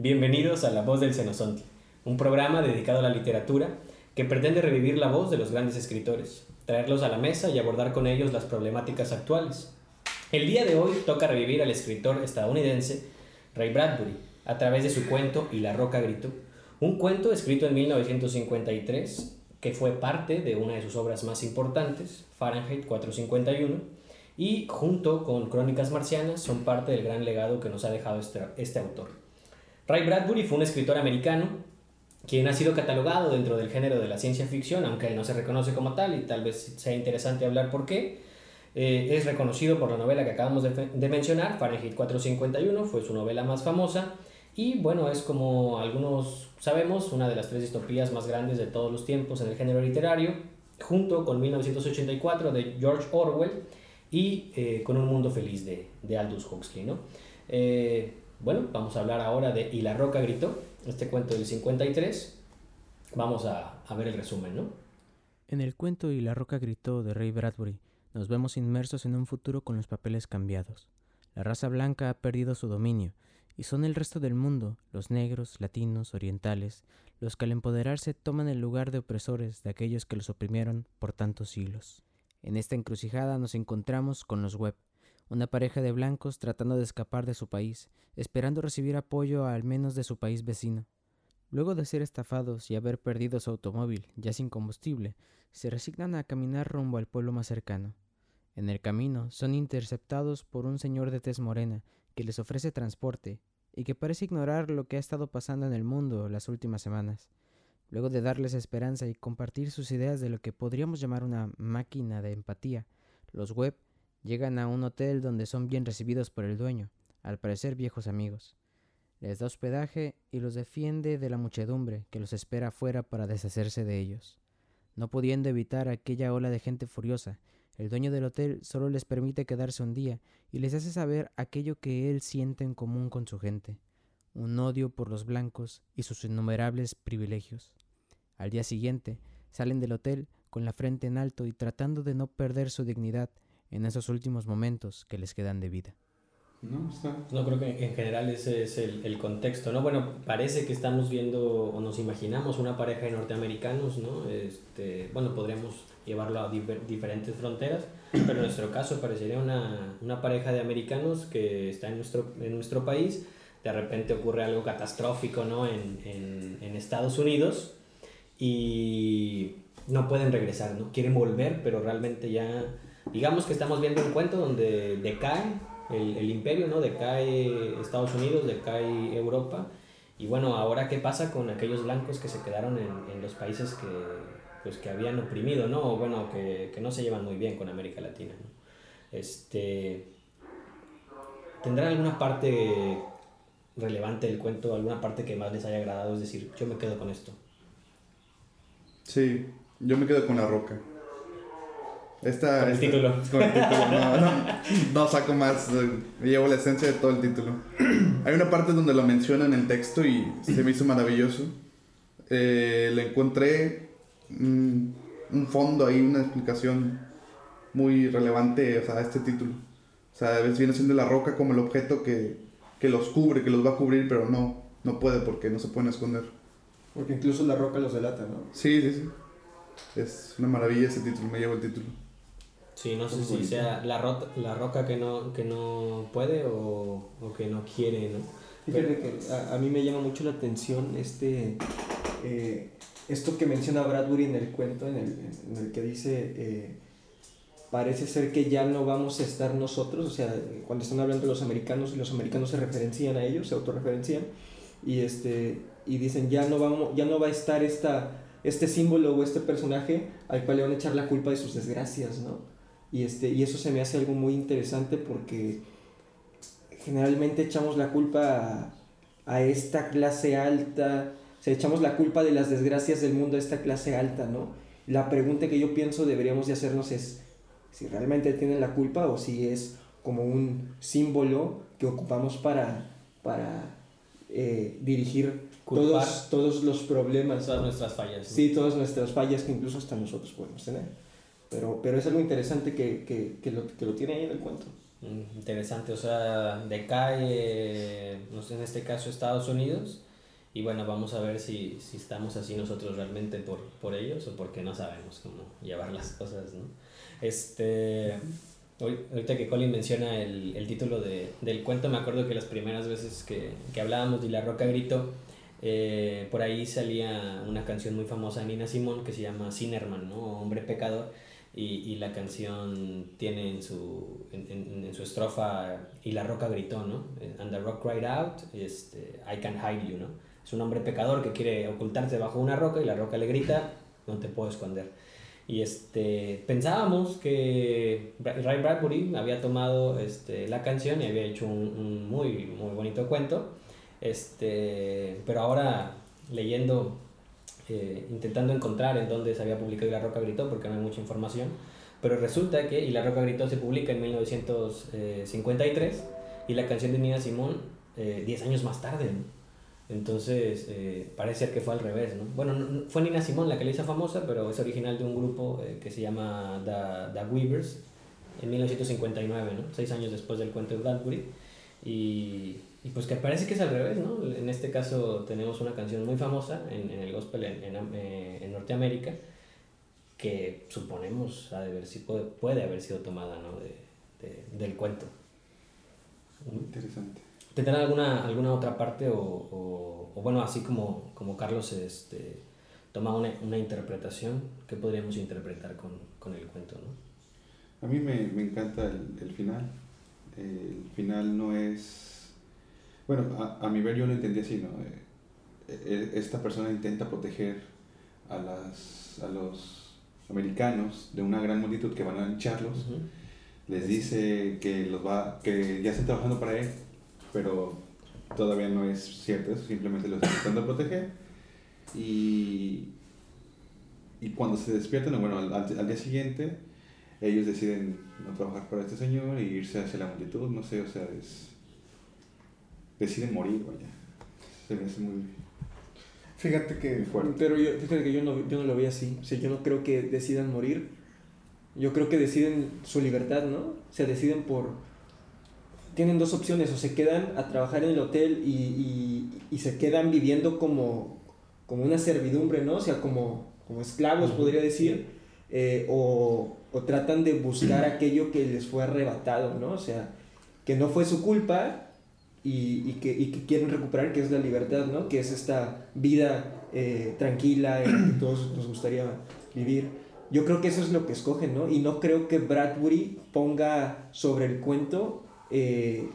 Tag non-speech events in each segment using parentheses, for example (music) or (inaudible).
Bienvenidos a La Voz del Cenozonte, un programa dedicado a la literatura que pretende revivir la voz de los grandes escritores, traerlos a la mesa y abordar con ellos las problemáticas actuales. El día de hoy toca revivir al escritor estadounidense Ray Bradbury a través de su cuento Y la roca gritó, un cuento escrito en 1953 que fue parte de una de sus obras más importantes, Fahrenheit 451, y junto con Crónicas Marcianas son parte del gran legado que nos ha dejado este, este autor. Ray Bradbury fue un escritor americano quien ha sido catalogado dentro del género de la ciencia ficción, aunque él no se reconoce como tal y tal vez sea interesante hablar por qué. Eh, es reconocido por la novela que acabamos de, mencionar, Fahrenheit 451, fue su novela más famosa y bueno, es como algunos sabemos, una de las tres distopías más grandes de todos los tiempos en el género literario, junto con 1984 de George Orwell y eh, con Un Mundo Feliz de, de Aldous Huxley. ¿no? Eh, bueno, vamos a hablar ahora de Y la Roca Gritó, este cuento del 53. Vamos a, ver el resumen, ¿no? En el cuento Y la Roca Gritó de Ray Bradbury, nos vemos inmersos en un futuro con los papeles cambiados. La raza blanca ha perdido su dominio y son el resto del mundo, los negros, latinos, orientales, los que al empoderarse toman el lugar de opresores de aquellos que los oprimieron por tantos siglos. En esta encrucijada nos encontramos con los Webb, una pareja de blancos tratando de escapar de su país, esperando recibir apoyo al menos de su país vecino. Luego de ser estafados y haber perdido su automóvil, ya sin combustible, se resignan a caminar rumbo al pueblo más cercano. En el camino son interceptados por un señor de tez morena que les ofrece transporte y que parece ignorar lo que ha estado pasando en el mundo las últimas semanas. Luego de darles esperanza y compartir sus ideas de lo que podríamos llamar una máquina de empatía, los web llegan a un hotel donde son bien recibidos por el dueño, al parecer viejos amigos. Les da hospedaje y los defiende de la muchedumbre que los espera afuera para deshacerse de ellos. No pudiendo evitar aquella ola de gente furiosa, el dueño del hotel solo les permite quedarse un día y les hace saber aquello que él siente en común con su gente, un odio por los blancos y sus innumerables privilegios. Al día siguiente, salen del hotel con la frente en alto y tratando de no perder su dignidad en esos últimos momentos que les quedan de vida. No, no creo que en general ese es el, el, contexto, ¿no? Bueno, parece que estamos viendo o nos imaginamos una pareja de norteamericanos, ¿no? Este, bueno, podríamos llevarlo a diferentes fronteras, pero en nuestro caso parecería una, una, pareja de americanos que está en nuestro, en nuestro país, de repente ocurre algo catastrófico, ¿no? En, en, en Estados Unidos y no pueden regresar, ¿no? Quieren volver, pero realmente ya, digamos que estamos viendo un cuento donde decae el, el, imperio, ¿no? Decae Estados Unidos, decae Europa. Y bueno, ahora qué pasa con aquellos blancos que se quedaron en, en los países que, pues, que habían oprimido, ¿no? O bueno, que, que, no se llevan muy bien con América Latina, ¿no? Este, ¿Tendrá alguna parte relevante del cuento, alguna parte que más les haya agradado? Es decir, yo me quedo con esto. Sí, yo me quedo con la roca. Esta, con el esta, título. Con el título, no, no, no saco más, me llevo la esencia de todo el título. (clears throat) Hay una parte donde lo menciona en el texto y se me hizo maravilloso. Eh, le encontré un, un fondo ahí, una explicación muy relevante o sea, a este título. O sea, viene siendo la roca como el objeto que, que los cubre, que los va a cubrir, pero no, no puede porque no se pueden esconder. Porque incluso la roca los delata, ¿no? Sí, sí, sí. Es una maravilla ese título, me llevo el título. Sí, no sé si sea la, ro la roca que no, que no puede o, o que no quiere, ¿no? Fíjate que a, a, mí me llama mucho la atención este, eh, esto que menciona Bradbury en el cuento, en el, en el que dice, eh, parece ser que ya no vamos a estar nosotros, o sea, cuando están hablando de los americanos, los americanos se referencian a ellos, se autorreferencian, y, este, y dicen, ya no, vamos, ya no va a estar esta, este símbolo o este personaje al cual le van a echar la culpa de sus desgracias, ¿no? Y, este, y eso se me hace algo muy interesante porque generalmente echamos la culpa a, a, esta clase alta, o sea, echamos la culpa de las desgracias del mundo a esta clase alta, ¿no? La pregunta que yo pienso deberíamos de hacernos es si realmente tienen la culpa o si es como un símbolo que ocupamos para, para eh, dirigir todos, todos los problemas. Todas nuestras fallas. ¿no? Sí, todas nuestras fallas que incluso hasta nosotros podemos tener. Pero, pero es algo interesante que, que, que, lo, que lo tiene ahí en el cuento. Mm, Interesante, o sea, decae, no sé, en este caso Estados Unidos, y bueno, vamos a ver si, si estamos así nosotros realmente por, por ellos o porque no sabemos cómo llevar las cosas, ¿no? Este, ahorita que Colin menciona el, el título de, del cuento, me acuerdo que las primeras veces que, que hablábamos de La Roca Grito, eh, por ahí salía una canción muy famosa de Nina Simón que se llama Sinnerman, ¿no? Hombre pecador. Y, y la canción tiene en su, en, en- en su estrofa y la roca gritó, ¿no? Eh, And the rock cried out, este, I can hide you, ¿no? Es un hombre pecador que quiere ocultarse bajo una roca y la roca le grita, no te puedo esconder. Y este, pensábamos que Ray Bradbury había tomado este, la canción y había hecho un, un muy, muy bonito cuento, este, pero ahora leyendo eh, intentando encontrar en dónde se había publicado Y la Roca Gritó, porque no hay mucha información. Pero resulta que Y la Roca Gritó se publica en 1953 y la canción de Nina Simón eh, 10 años más tarde. ¿no? Entonces, eh, parece ser que fue al revés. ¿no? Bueno, no- fue Nina Simón la que la hizo famosa, pero es original de un grupo eh, que se llama The, The Weavers en 1959, ¿no? seis años después del cuento de Bradbury. Y, y pues que parece que es al revés, ¿no? En este caso tenemos una canción muy famosa en, en el gospel en, en, eh, en Norteamérica que suponemos ha de haber, si puede, puede haber sido tomada ¿no? de, de- del cuento. Muy interesante. ¿Tendrán alguna, alguna otra parte o, o- o bueno, así como, como Carlos este, toma una, una interpretación, ¿qué podríamos interpretar con, con el cuento? ¿no? A mí me, me encanta el, el final. El final no es... Bueno, a, a mi ver yo lo entendí así, ¿no? Eh, eh, Esta persona intenta proteger a, las, a los americanos de una gran multitud que van a lincharlos. Les dice que, los va, que ya están trabajando para él, pero todavía no es cierto eso, simplemente los están tratando de proteger. Y, y cuando se despiertan, bueno, al, al- día siguiente, ellos deciden no trabajar para este señor y irse hacia la multitud, no sé, o sea, es, deciden morir, vaya. Se me hace muy, Fíjate que muy fuerte. Pero yo, fíjate que yo no, yo no lo veo así. O sea, yo no creo que decidan morir. Yo creo que deciden su libertad, ¿no? O sea, deciden por... Tienen dos opciones, o se quedan a trabajar en el hotel y, y, y se quedan viviendo como, como una servidumbre, ¿no? O sea, como, como esclavos, Ujú. podría decir. eh, o, o tratan de buscar aquello que les fue arrebatado, ¿no? O sea, que no fue su culpa y, y que, y que quieren recuperar, que es la libertad, ¿no? Que es esta vida eh, tranquila en la que todos nos gustaría vivir. Yo creo que eso es lo que escogen, ¿no? Y no creo que Bradbury ponga sobre el cuento eh,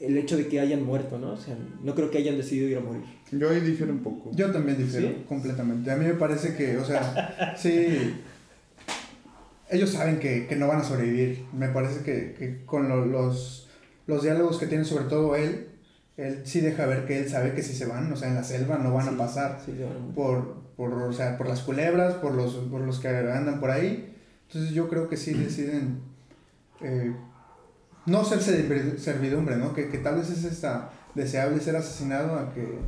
el hecho de que hayan muerto, ¿no? O sea, no creo que hayan decidido ir a morir. Yo ahí difiero un poco. yo también difiero ¿Sí? completamente. A mí me parece que, o sea, sí, ellos saben que, que no van a sobrevivir. Me parece que, que con lo- los, los diálogos que tiene sobre todo él, él sí deja ver que él sabe que si se van, o sea, en la selva no van Sí, a pasar. sí, por, por, o sea, por las culebras, por los, por los que andan por ahí. Entonces yo creo que sí deciden eh, no ser servi- servidumbre, ¿no? Que, que tal vez es esta deseable ser asesinado a que,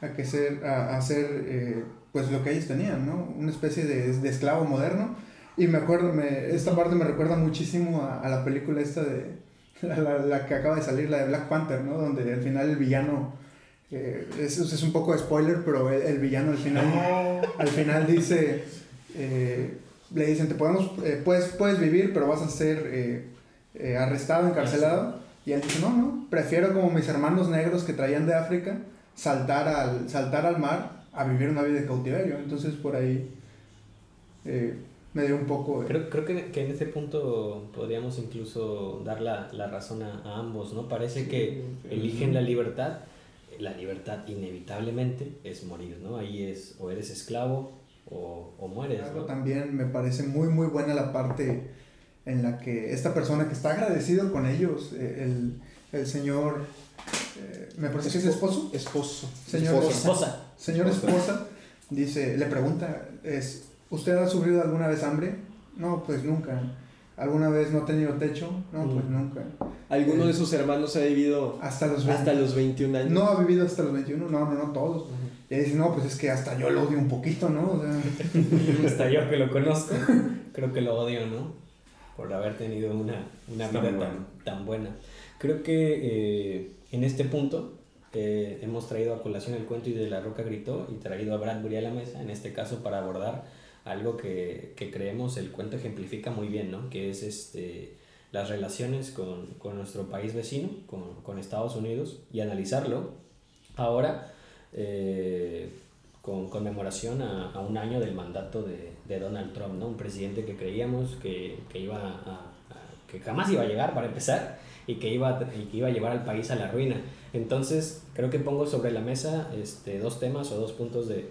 a que ser, a, a ser, eh, pues lo que ellos tenían, ¿no? Una especie de, de esclavo moderno. Y me acuerdo, me, esta parte me recuerda muchísimo a, a la película esta de, la, (laughs) la- la que acaba de salir, la de Black Panther, ¿no? Donde al final el villano, eh, es, es un poco de spoiler, pero el, el villano al final, (laughs) al final dice, eh, le dicen, te podemos, eh, puedes, puedes vivir, pero vas a ser eh, arrestado, encarcelado. Y él dice, no, no, prefiero como mis hermanos negros que traían de África, saltar al, saltar al mar a vivir una vida de cautiverio. Entonces por ahí eh, me dio un poco de... Creo, creo que, que en ese punto podríamos incluso dar la, la razón a, a ambos, ¿no? Parece que eligen la libertad, la libertad inevitablemente es morir, ¿no? Ahí es o eres esclavo o, o mueres, ¿no? También me parece muy muy buena la parte en la que esta persona que está agradecido con ellos, eh, el, el señor, eh, me parece que es esposo, Esposo. señor Esposa. Esposa. Señor Esposa. esposa, dice, le pregunta, es, ¿usted ha sufrido alguna vez hambre? No, pues nunca. ¿Alguna vez no ha tenido techo? No, pues Mm. nunca. Alguno de sus hermanos ha vivido Hasta los hasta 20. los 21 años. No ha vivido hasta los 21, no, no, no todos. Ujú. Y dice, no, pues es que hasta yo lo odio un poquito, ¿no? O sea, (laughs) Hasta yo que lo conozco, (laughs) creo que lo odio, ¿no? por haber tenido una, una vida tan, tan buena. Creo que eh, en este punto eh, hemos traído a colación el cuento y de la roca gritó y traído a Bradbury a la mesa, en este caso para abordar algo que, que creemos el cuento ejemplifica muy bien, ¿no? que es este, las relaciones con, con nuestro país vecino, con, con Estados Unidos, y analizarlo ahora eh, con conmemoración a, a un año del mandato de, de Donald Trump, ¿no? un presidente que creíamos que, que, iba a, a- que jamás iba a llegar para empezar y que, iba, y que iba a llevar al país a la ruina. Entonces, creo que pongo sobre la mesa este, dos temas o dos puntos de,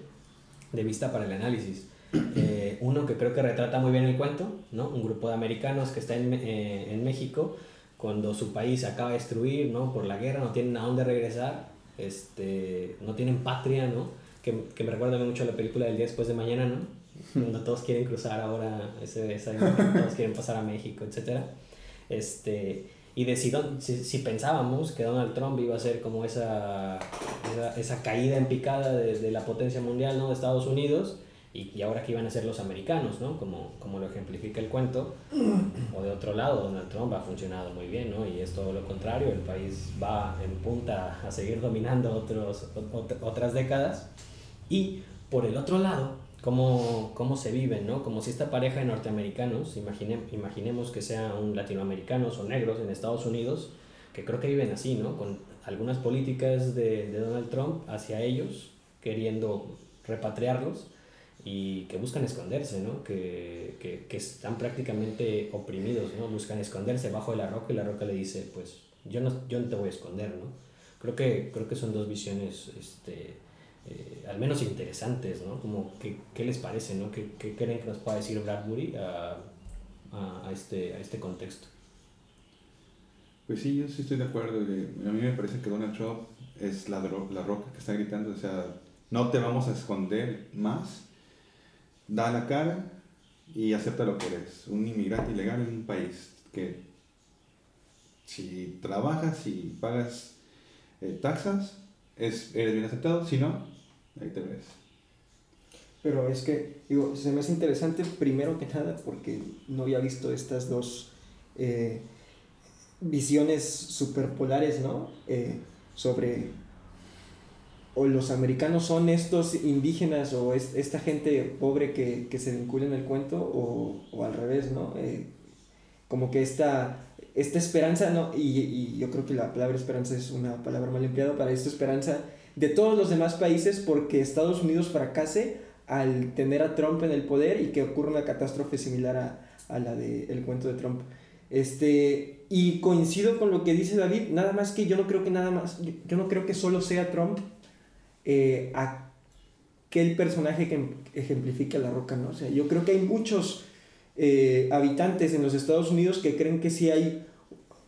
de vista para el análisis. Eh, uno que creo que retrata muy bien el cuento, ¿no? Un grupo de americanos que está en, eh, en México cuando su país se acaba de destruir, ¿no? Por la guerra, no tienen a dónde regresar, este, no tienen patria, ¿no? Que, que me recuerda mucho a la película del día después de mañana, ¿no? (laughs) Cuando todos quieren cruzar ahora, ese, imagen, todos quieren pasar a México, etcétera. Este, y de si, don- si, si pensábamos que Donald Trump iba a ser como esa, esa, esa caída en picada de, de la potencia mundial, ¿no? De Estados Unidos, y, y ahora que iban a ser los americanos, ¿no? Como, como lo ejemplifica el cuento. O de otro lado, Donald Trump ha funcionado muy bien, ¿no? Y es todo lo contrario, el país va en punta a seguir dominando otros, ot- otras décadas. Y por el otro lado, cómo, cómo se viven, ¿no? Como si esta pareja de norteamericanos, imagine, imaginemos que sean latinoamericanos o negros en Estados Unidos, que creo que viven así, ¿no? Con algunas políticas de, de Donald Trump hacia ellos, queriendo repatriarlos y que buscan esconderse, ¿no? Que, que, que están prácticamente oprimidos, ¿no? Buscan esconderse bajo de la roca y la roca le dice, pues yo no, yo no te voy a esconder, ¿no? Creo que, creo que son dos visiones, este, eh, al menos interesantes, ¿no? Como, ¿qué, qué les parece, ¿no? ¿Qué, qué creen que nos pueda decir Bradbury a, a, a este, a este contexto? Pues sí, yo sí estoy de acuerdo. A mí me parece que Donald Trump es la, la roca que está gritando, o sea, no te vamos a esconder más, da la cara y acepta lo que eres. Un inmigrante ilegal en un país que si trabajas y pagas eh, taxas, es, eres bien aceptado, si no, ahí te ves. Pero es que, digo, se me hace interesante primero que nada porque no había visto estas dos eh, visiones superpolares, ¿no? Eh, sobre o los americanos son estos indígenas o es, esta gente pobre que, que se vincula en el cuento o, o al revés, ¿no? Eh, como que esta, esta esperanza, ¿no? Y, y yo creo que la palabra esperanza es una palabra mal empleada para esta esperanza de todos los demás países porque Estados Unidos fracase al tener a Trump en el poder y que ocurra una catástrofe similar a, a la del el cuento de Trump. Este, y coincido con lo que dice David, nada más que yo no creo que nada más, yo no creo que solo sea Trump eh, aquel personaje que ejemplifica la roca, ¿no? O sea, yo creo que hay muchos eh, habitantes en los Estados Unidos que creen que sí hay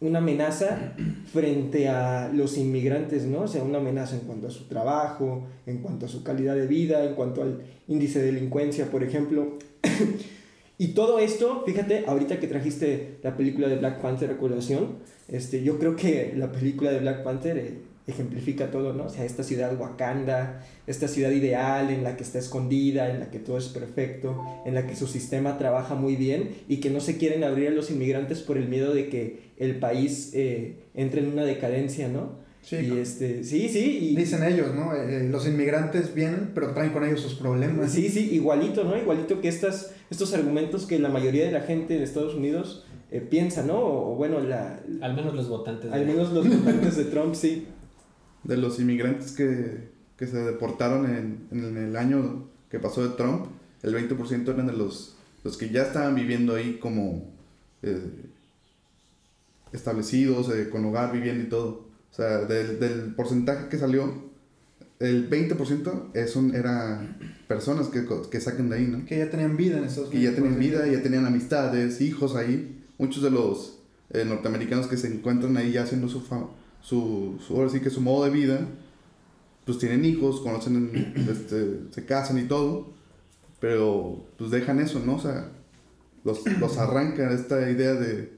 una amenaza (clears throat) frente a los inmigrantes, ¿no? O sea, una amenaza en cuanto a su trabajo, en cuanto a su calidad de vida, en cuanto al índice de delincuencia, por ejemplo. (clears throat) y todo esto, fíjate, ahorita que trajiste la película de Black Panther a colación, este, yo creo que la película de Black Panther eh, ejemplifica todo, ¿no? O sea, esta ciudad Wakanda, esta ciudad ideal en la que está escondida, en la que todo es perfecto, en la que su sistema trabaja muy bien y que no se quieren abrir a los inmigrantes por el miedo de que el país eh, entre en una decadencia, ¿no? Sí, Y este, sí, sí, y... dicen ellos, ¿no? Eh, los inmigrantes vienen, pero traen con ellos sus problemas. Sí, sí, igualito, ¿no? Igualito que estas, estos argumentos que la mayoría de la gente en Estados Unidos eh, piensa, ¿no? O, o bueno, la, Al menos los votantes. de- al menos los votantes de Trump, sí. De los inmigrantes que, que se deportaron en, en el año que pasó de Trump, el 20% eran de los, los que ya estaban viviendo ahí como eh, establecidos, eh, con hogar, viviendo y todo. O sea, del, del porcentaje que salió, el 20% es un, era personas que, que sacan de ahí, ¿no? Que ya tenían vida en Estados Que ya tenían vida, ya tenían amistades, hijos ahí. Muchos de los eh, norteamericanos que se encuentran ahí ya haciendo su, fa- su, su, ahora sí que su modo de vida, pues tienen hijos, conocen, (clears throat) este, se casan y todo, pero pues dejan eso, ¿no? O sea, los, los arrancan esta idea de,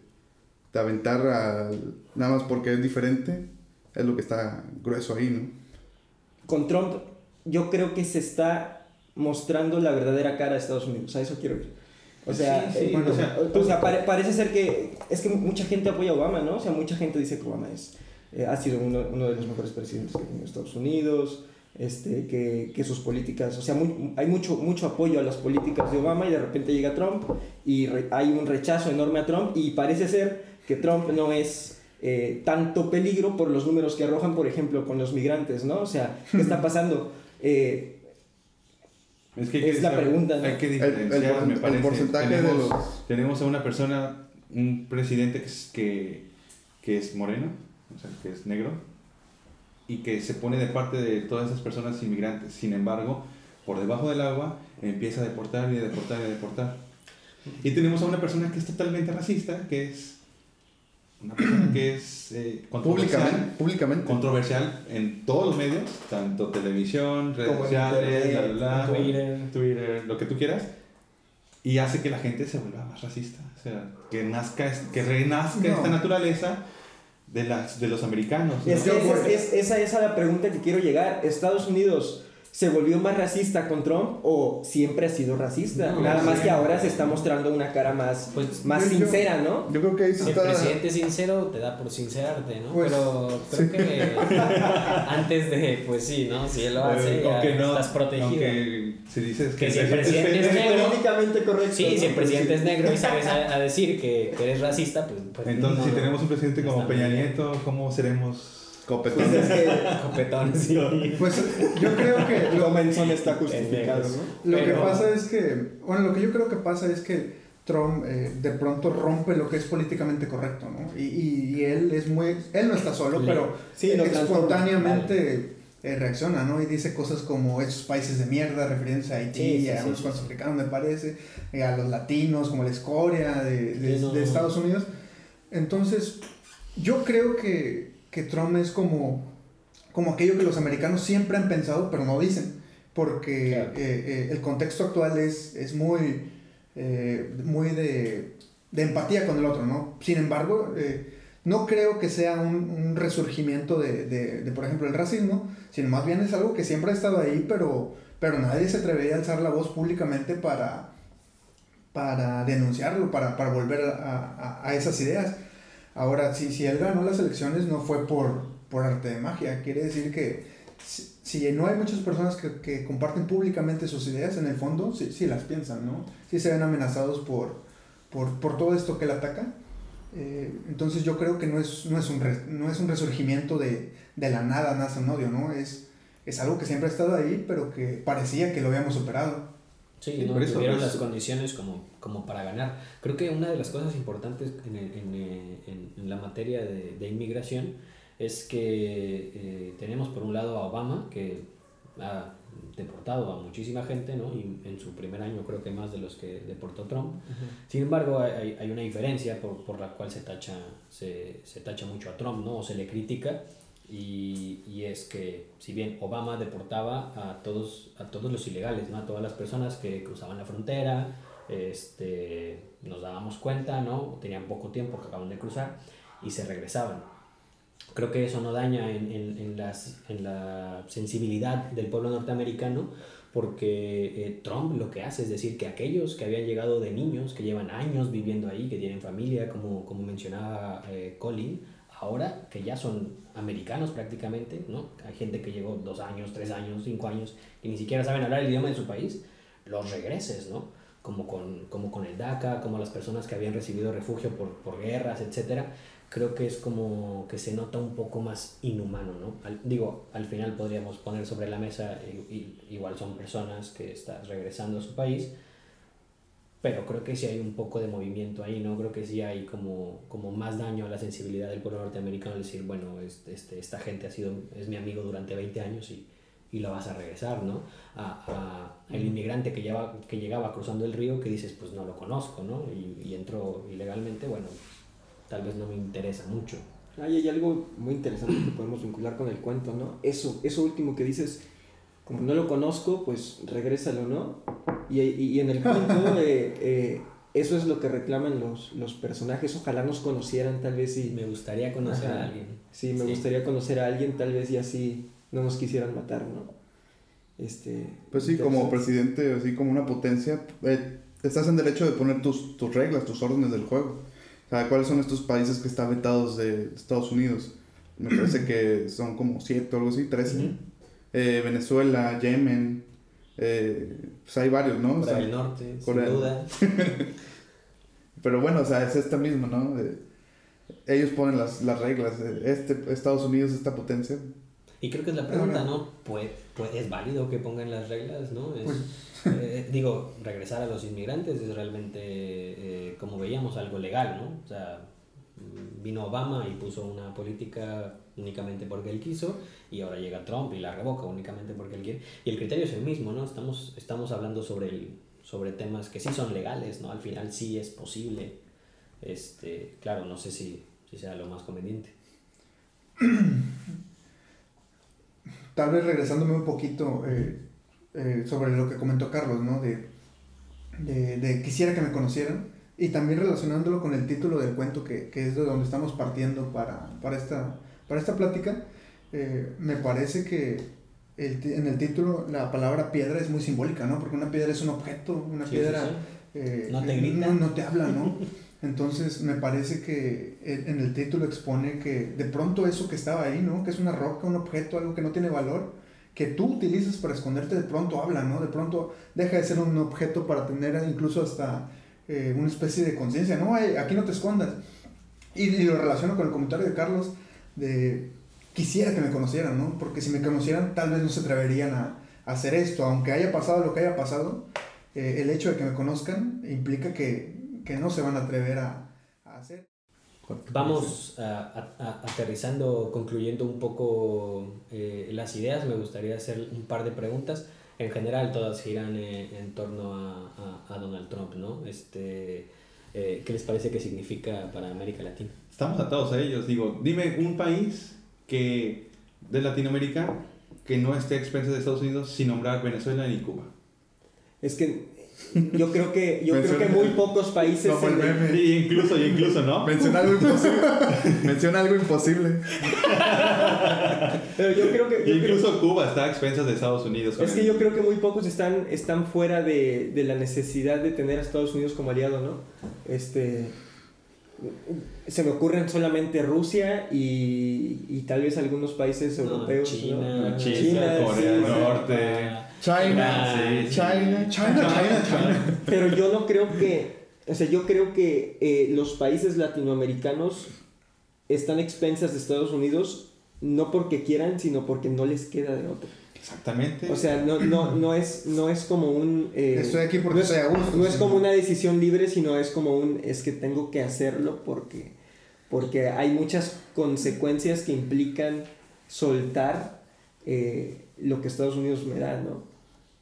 de aventar a, nada más porque es diferente, es lo que está grueso ahí, ¿no? Con Trump, yo creo que se está mostrando la verdadera cara de Estados Unidos. A eso quiero ir. O sea, Sí, sí, eh, bueno, o sea, o sea, pare- parece ser que es que mucha gente apoya a Obama, ¿no? O sea, mucha gente dice que Obama es, eh, ha sido uno, uno de los mejores presidentes que ha tenido Estados Unidos, este, que, que sus políticas, o sea, muy- hay mucho, mucho apoyo a las políticas de Obama y de repente llega Trump y re- hay un rechazo enorme a Trump y parece ser que Trump no es eh, tanto peligro por los números que arrojan, por ejemplo, con los migrantes, ¿no? O sea, ¿qué está pasando? (laughs) Eh, Es que Es la saber- pregunta, ¿no? Hay que diferenciar, el me el de los... tenemos a una persona, un presidente que es, que, que es moreno, o sea, que es negro, y que se pone de parte de todas esas personas inmigrantes. Sin embargo, por debajo del agua empieza a deportar y a deportar y a deportar. Y tenemos a una persona que es totalmente racista, que es una persona que es eh, controversial, Públicamente, públicamente. controversial en todos los medios, tanto televisión, redes Como sociales, internet, Twitter. Twitter, lo que tú quieras, y hace que la gente se vuelva más racista, o sea, que nazca, que renazca No. esta naturaleza de, las, de los americanos. ¿no? Es es, esa es a la pregunta que quiero llegar. ¿Estados Unidos se volvió más racista con Trump o siempre ha sido racista? No, Nada más que ahora se está mostrando una cara más, Pues, más yo- sincera, ¿no? Yo creo que ahí se Si el está... presidente sincero te da por sincerarte, ¿no? Pues, Pero creo que (laughs) antes de, pues sí, ¿no? Si él lo hace, Eh, ya no, estás protegido. Aunque se dice Que si el presidente es negro, Políticamente correcto. Sí, ¿no? si el presidente es negro y sabes (laughs) a, a decir que, que eres racista, pues... pues Entonces, no, si tenemos un presidente no como Peña bien. Nieto, ¿cómo seremos? Copetón. Pues es que Copetón, sí. Pues yo creo que lo, Comenzón está justificado, lo Pero- que pasa es que, bueno, lo que yo creo que pasa es que Trump eh, de pronto rompe lo que es políticamente correcto, ¿no? Y, y, y él es muy, él no está solo, pero Sí, espontáneamente eh, reacciona, ¿no? Y dice cosas como esos países de mierda, refiriéndose a Haití, Sí, sí, a sí, los sí, cuantos africanos, me parece, eh, a los latinos, como la escoria de, de- Sí, no, de. Estados Unidos. Entonces, yo creo que, que Trump es como, como aquello que los americanos siempre han pensado, pero no dicen, porque Claro. eh, eh, el contexto actual es, es muy, eh, muy de, de empatía con el otro, ¿no? Sin embargo, no creo que sea un, un resurgimiento de, de, de, por ejemplo, el racismo, sino más bien es algo que siempre ha estado ahí, pero, pero nadie se atrevería a alzar la voz públicamente para, para denunciarlo, para, para volver a, a- a esas ideas. Ahora, si, si él ganó las elecciones no fue por, por arte de magia, quiere decir que si, si no hay muchas personas que, que comparten públicamente sus ideas, en el fondo sí, sí las piensan, ¿no? Sí se ven amenazados por, por, por todo esto que él ataca. Eh, entonces yo creo que no es, no es, un, re- no es un resurgimiento de, de la nada, nace un odio, ¿no? Es, es algo que siempre ha estado ahí, pero que parecía que lo habíamos superado. Sí, no por eso, tuvieron pues- las condiciones como, como para ganar. Creo que una de las cosas importantes en, en, eh, en- en la materia de, de inmigración es que eh, tenemos por un lado a Obama, que ha deportado a muchísima gente, ¿no? Y en su primer año creo que más de los que deportó Trump. Sin embargo, hay, hay una diferencia por, por la cual se tacha, se, se tacha mucho a Trump, ¿no? O se le critica. Y, y es que si bien Obama deportaba a todos, a todos los ilegales, ¿no? a todas las personas que cruzaban la frontera, este, nos dábamos cuenta, ¿no? tenían poco tiempo que acaban de cruzar y se regresaban. Creo que eso no daña en, en, en las, en la sensibilidad del pueblo norteamericano porque eh, Trump lo que hace es decir que aquellos que habían llegado de niños, que llevan años viviendo ahí, que tienen familia, como, como mencionaba eh, Colin, ahora que ya son americanos prácticamente, ¿no? Hay gente que llegó dos años, tres años, cinco años, que ni siquiera saben hablar el idioma de su país, los regreses, ¿no? Como con, como con el DACA, como las personas que habían recibido refugio por, por guerras, etcétera, creo que es como que se nota un poco más inhumano, ¿no? Al- digo, al final podríamos poner sobre la mesa, i- i- igual son personas que están regresando a su país, pero creo que sí hay un poco de movimiento ahí, ¿no? Creo que sí hay como, como más daño a la sensibilidad del pueblo norteamericano decir, bueno, este, este, esta gente ha sido, es mi amigo durante 20 años y, y lo vas a regresar, ¿no? A, a- el inmigrante que, lleva, que llegaba cruzando el río que dices, pues no lo conozco, ¿no? Y, y entró ilegalmente, bueno, tal vez no me interesa mucho. Ay, hay algo muy interesante que podemos vincular con el cuento, ¿no? Eso, eso último que dices, como no lo conozco, pues regrésalo, ¿no? Y, y, y en el cuento, (laughs) eh, eh, eso es lo que reclaman los, los personajes. Ojalá nos conocieran, tal vez, y Me gustaría conocer Ajá. a alguien. sí, me Sí. gustaría conocer a alguien, tal vez, y así no nos quisieran matar, ¿no? Este, Pues sí, como presidente, así como una potencia, eh, estás en derecho de poner tus, tus reglas, tus órdenes del juego. O sea, ¿cuáles son estos países que están vetados de Estados Unidos? Me parece que son como siete o algo así, 13. Ujú. Eh, Venezuela, Yemen, eh, pues hay varios, ¿no? O Corea sea, del Norte, sin Corea- duda. (laughs) pero bueno, o sea, es esta misma, ¿no? Ellos ponen las, las reglas. Este, Estados Unidos, esta potencia. Y creo que es la pregunta, ¿no? Pues, pues es válido que pongan las reglas, ¿no? Es, Pues- eh, digo, regresar a los inmigrantes es realmente, eh, como veíamos, algo legal, ¿no? O sea, vino Obama y puso una política únicamente porque él quiso y ahora llega Trump y la revoca únicamente porque él quiere. Y el criterio es el mismo, ¿no? Estamos, estamos hablando sobre, el, sobre temas que sí son legales, ¿no? Al final sí es posible. Este, claro, no sé si, si sea lo más conveniente. (clears throat) Tal vez regresándome un poquito eh, eh, sobre lo que comentó Carlos, ¿no? De, de, de quisiera que me conocieran y también relacionándolo con el título del cuento que, que es de donde estamos partiendo para, para, esta, para esta plática, eh, me parece que el en el título la palabra piedra es muy simbólica, ¿no? Porque una piedra es un objeto, una Sí, piedra sí. No te grita. No, no te habla, ¿no? (laughs) Entonces me parece que en el título expone que de pronto eso que estaba ahí, ¿no? Que es una roca, un objeto, algo que no tiene valor, que tú utilizas para esconderte, de pronto habla, ¿no? De pronto deja de ser un objeto para tener incluso hasta eh, una especie de conciencia, ¿no? Aquí no te escondas. Y, lo relaciono con el comentario de Carlos de quisiera que me conocieran, ¿no? Porque si me conocieran tal vez no se atreverían a, a hacer esto, aunque haya pasado lo que haya pasado, eh, el hecho de que me conozcan implica que, que no se van a atrever a, a hacer. Vamos a- a- a- aterrizando, concluyendo un poco eh, las ideas. Me gustaría hacer un par de preguntas. En general, todas giran eh, en torno a, a- a Donald Trump, ¿no? Este, eh, ¿Qué les parece que significa para América Latina? Estamos atados a ellos. Digo, dime un país que de Latinoamérica que no esté a expensas de Estados Unidos sin nombrar Venezuela ni Cuba. Es que yo creo que, yo creo que muy pocos países... Como el. Y incluso, y incluso, ¿no? Menciona algo imposible. Menciona algo imposible. pero yo creo que... Creo- incluso Cuba está a expensas de Estados Unidos. Es que el- yo creo que muy pocos están, están fuera de, de la necesidad de tener a Estados Unidos como aliado, ¿no? Este, se me ocurren solamente Rusia y, y tal vez algunos países europeos. ¿no? China, China, Corea del sí. Norte. China, Sí, China, China, China, China. Pero yo no creo que, o sea, yo creo que eh, los países latinoamericanos están a expensas de Estados Unidos no porque quieran, sino porque no les queda de otro. Exactamente. O sea, no, no, no, es, no es como un... eh, Estoy aquí porque no es, estoy a gusto. no es como una decisión libre, sino es como un... Es que tengo que hacerlo porque, porque hay muchas consecuencias que implican soltar eh, lo que Estados Unidos me da, ¿no?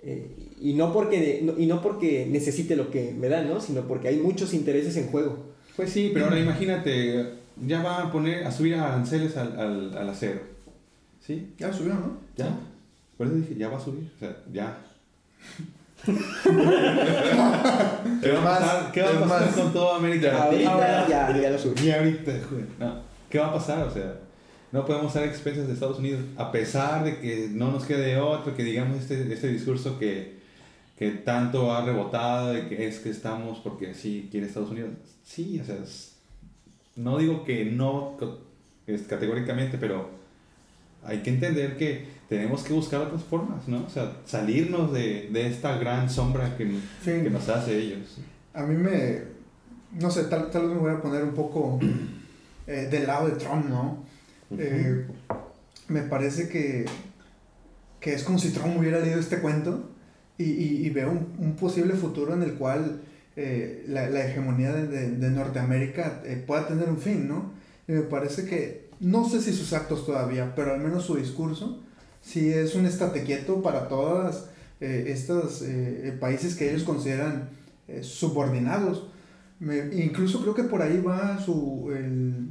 Eh, y, no porque, no- y no porque necesite lo que me da, ¿no? Sino porque hay muchos intereses en juego. Pues sí, pero ahora imagínate, ya va a poner, a subir aranceles al, al, al acero. ¿Sí? Ya subió, ¿no? Ya. Por eso dije, ya va a subir. O sea, ya. (laughs) ¿Qué va a más, pasar, ¿Qué va a pasar más. con toda América Latina? Ahorita ya, ya lo subí. Y ahorita, joder, no. ¿Qué va a pasar? O sea, no podemos estar a expensas de Estados Unidos, a pesar de que no nos quede otro, que digamos este, este discurso que, que tanto ha rebotado, de que es que estamos porque así quiere Estados Unidos. Sí, o sea, es- no digo que no es, categóricamente, pero hay que entender que tenemos que buscar otras formas, ¿no? O sea, salirnos de, de esta gran sombra que, Sí. que nos hace ellos. A mí me. No sé, tal, tal vez me voy a poner un poco eh, del lado de Trump, ¿no? Eh, me parece que, que es como si Trump hubiera leído este cuento y, y- veo un, un posible futuro en el cual eh, la, la hegemonía de, de- Norteamérica eh, pueda tener un fin, ¿no? Y me parece que, no sé si sus actos todavía, pero al menos su discurso, sí es un estate quieto para todas eh, estos países que ellos consideran subordinados. Incluso creo que por ahí va su... El,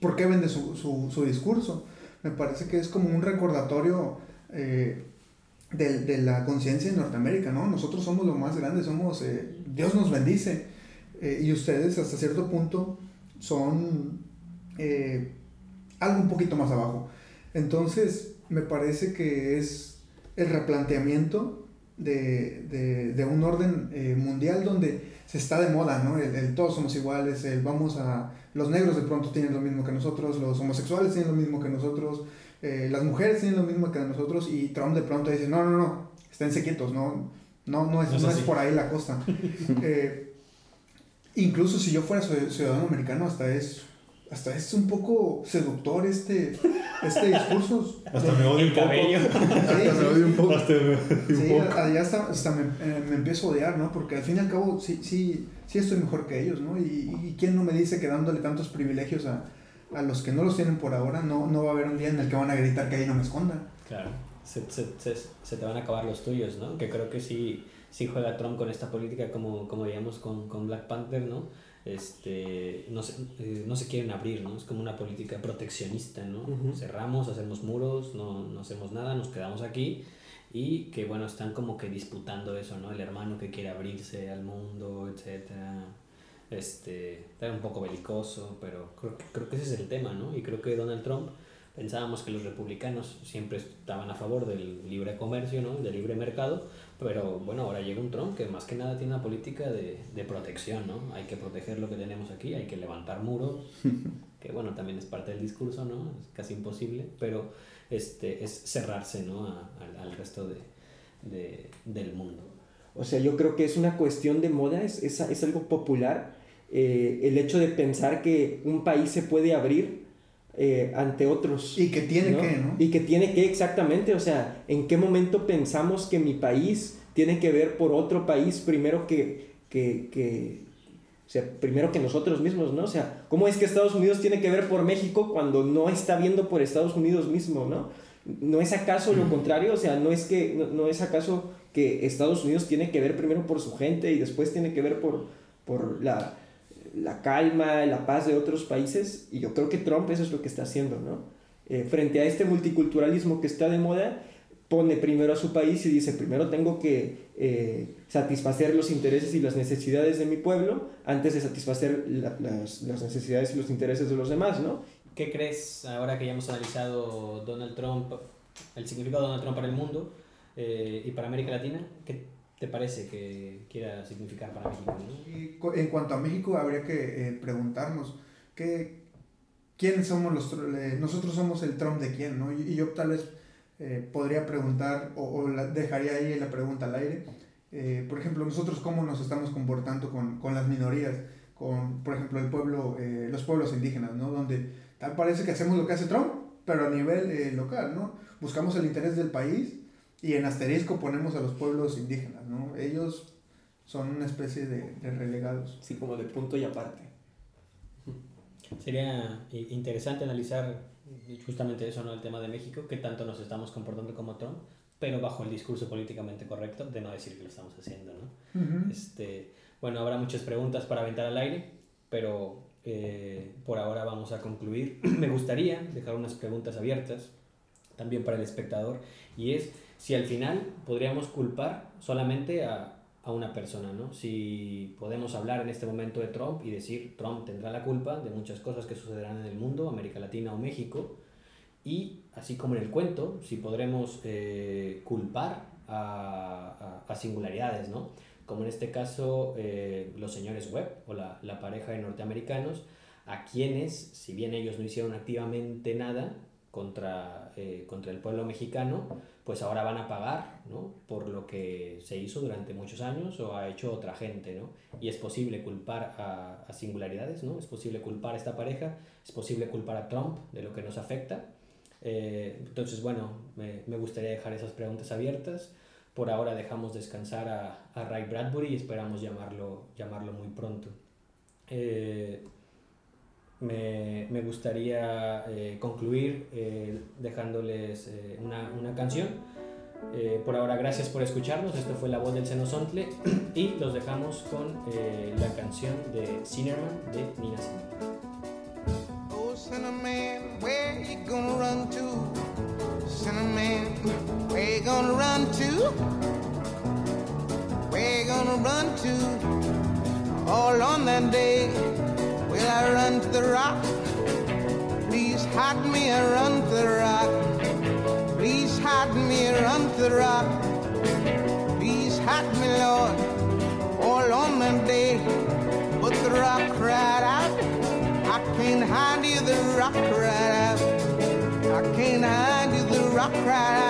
¿Por qué vende su, su, su discurso? Me parece que es como un recordatorio eh, de, de la conciencia de Norteamérica, ¿no? Nosotros somos lo más grande, somos... eh, Dios nos bendice. eh, y ustedes hasta cierto punto son eh, algo un poquito más abajo. Entonces, me parece que es el replanteamiento de, de, de un orden eh, mundial donde se está de moda, ¿no? El, el, todos somos iguales, el vamos a... Los negros de pronto tienen lo mismo que nosotros, los homosexuales tienen lo mismo que nosotros, eh, las mujeres tienen lo mismo que nosotros y Trump de pronto dice, no, no, no, esténse quietos, no, no, no, es, no, es por ahí la cosa. (laughs) eh, incluso si yo fuera ciudadano americano, hasta es hasta es un poco seductor este, este discurso. (laughs) hasta me odio un poco. (laughs) Sí, hasta me odio un poco. Hasta me odio un sí, poco. ya hasta, hasta me, eh, me, empiezo a odiar, ¿no? Porque al fin y al cabo sí, sí, sí estoy mejor que ellos, ¿no? Y, y quién no me dice que dándole tantos privilegios a, a los que no los tienen por ahora, no, no va a haber un día en el que van a gritar que ahí no me esconda. Claro, se, se, se, se te van a acabar los tuyos, ¿no? Que creo que sí, sí juega Trump con esta política como, como digamos con, con Black Panther, ¿no? Este, no, se, eh, no se quieren abrir, ¿no? Es como una política proteccionista, ¿no? Uh -huh. Cerramos, hacemos muros, no, no hacemos nada, nos quedamos aquí y que, bueno, están como que disputando eso, ¿no? El hermano que quiere abrirse al mundo, etcétera. Este, está un poco belicoso, pero creo, creo que ese es el tema, ¿no? Y creo que Donald Trump pensábamos que los republicanos siempre estaban a favor del libre comercio, ¿no? del libre mercado, pero bueno, ahora llega un Trump que más que nada tiene una política de, de protección, ¿no? Hay que proteger lo que tenemos aquí, hay que levantar muros, (laughs) que bueno, también es parte del discurso, ¿no? Es casi imposible, pero este, es cerrarse, ¿no? A, a, al resto de, de, del mundo. O sea, yo creo que es una cuestión de moda, es, es, es algo popular, eh, el hecho de pensar que un país se puede abrir eh, ante otros. Y que tiene ¿no? que, ¿no? Y que tiene que, exactamente, o sea, ¿en qué momento pensamos que mi país tiene que ver por otro país primero que, que, que, o sea, primero que nosotros mismos, ¿no? O sea, ¿cómo es que Estados Unidos tiene que ver por México cuando no está viendo por Estados Unidos mismo, ¿no? ¿No es acaso lo contrario? O sea, ¿no es, que, no, no es acaso que Estados Unidos tiene que ver primero por su gente y después tiene que ver por, por la, la calma, la paz de otros países, y yo creo que Trump eso es lo que está haciendo, ¿no? Eh, frente a este multiculturalismo que está de moda, pone primero a su país y dice, primero tengo que eh, satisfacer los intereses y las necesidades de mi pueblo antes de satisfacer la, las, las, necesidades y los intereses de los demás, ¿no? ¿Qué crees ahora que ya hemos analizado Donald Trump, el significado de Donald Trump para el mundo eh, y para América Latina? ¿Qué te parece que quiera significar para México? ¿no? En cuanto a México, habría que eh, preguntarnos ¿qué, quiénes somos los eh, nosotros somos el Trump de quién, ¿no? Y, y yo tal vez eh, podría preguntar o, o la, dejaría ahí la pregunta al aire. Eh, por ejemplo, nosotros cómo nos estamos comportando con, con las minorías, con, por ejemplo, el pueblo, eh, los pueblos indígenas, ¿no? Donde tal parece que hacemos lo que hace Trump, pero a nivel local, ¿no? Buscamos el interés del país y en asterisco ponemos a los pueblos indígenas, ¿no? Ellos son una especie de, de, relegados. Sí, como de punto y aparte. Sería interesante analizar justamente eso, ¿no? El tema de México, que tanto nos estamos comportando como Trump, pero bajo el discurso políticamente correcto de no decir que lo estamos haciendo, ¿no? Uh -huh. este, bueno, habrá muchas preguntas para aventar al aire, pero eh, por ahora vamos a concluir. (clears throat) Me gustaría dejar unas preguntas abiertas también para el espectador, y es si al final podríamos culpar solamente a, a una persona, ¿no? Si podemos hablar en este momento de Trump y decir Trump tendrá la culpa de muchas cosas que sucederán en el mundo, América Latina o México, y así como en el cuento, si podremos eh, culpar a, a, a, singularidades, ¿no? Como en este caso eh, los señores Webb o la, la pareja de norteamericanos, a quienes, si bien ellos no hicieron activamente nada, contra, eh, contra el pueblo mexicano, pues ahora van a pagar ¿no? por lo que se hizo durante muchos años o ha hecho otra gente. ¿no? Y es posible culpar a, a, singularidades, ¿no? es posible culpar a esta pareja, es posible culpar a Trump de lo que nos afecta. Eh, entonces, bueno, me, me, gustaría dejar esas preguntas abiertas. Por ahora dejamos descansar a, a Ray Bradbury y esperamos llamarlo, llamarlo muy pronto. Eh, me, me gustaría eh, concluir eh, dejándoles eh, una, una, canción. por ahora, gracias por escucharnos. Esto fue La Voz del Cenosontle (clears throat) y los dejamos con la canción de Cinnamon de Nina Simone. Oh, Cinnamon, where you gonna run to? Cinnamon, where you gonna run to? Where you gonna run to? All on that day. Will I run to the rock? Please hide me, I run to the rock. Please hide me, I run to the rock. Please hide me, Lord, all on that day. But the rock cried out, I can't hide you, the rock cried out. I can't hide you, the rock cried out.